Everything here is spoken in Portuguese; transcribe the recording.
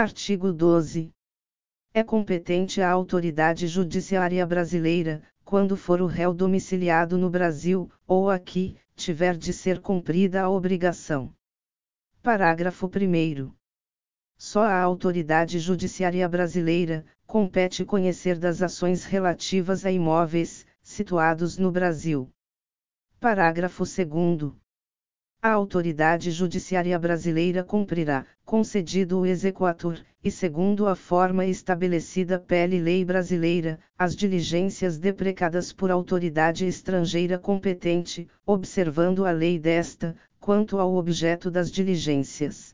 Artigo 12. É competente a autoridade judiciária brasileira, quando for o réu domiciliado no Brasil, ou aqui, tiver de ser cumprida a obrigação. Parágrafo 1. Só a autoridade judiciária brasileira compete conhecer das ações relativas a imóveis situados no Brasil. Parágrafo 2. A autoridade judiciária brasileira cumprirá, concedido o exequatur, e segundo a forma estabelecida pela lei brasileira, as diligências deprecadas por autoridade estrangeira competente, observando a lei desta, quanto ao objeto das diligências.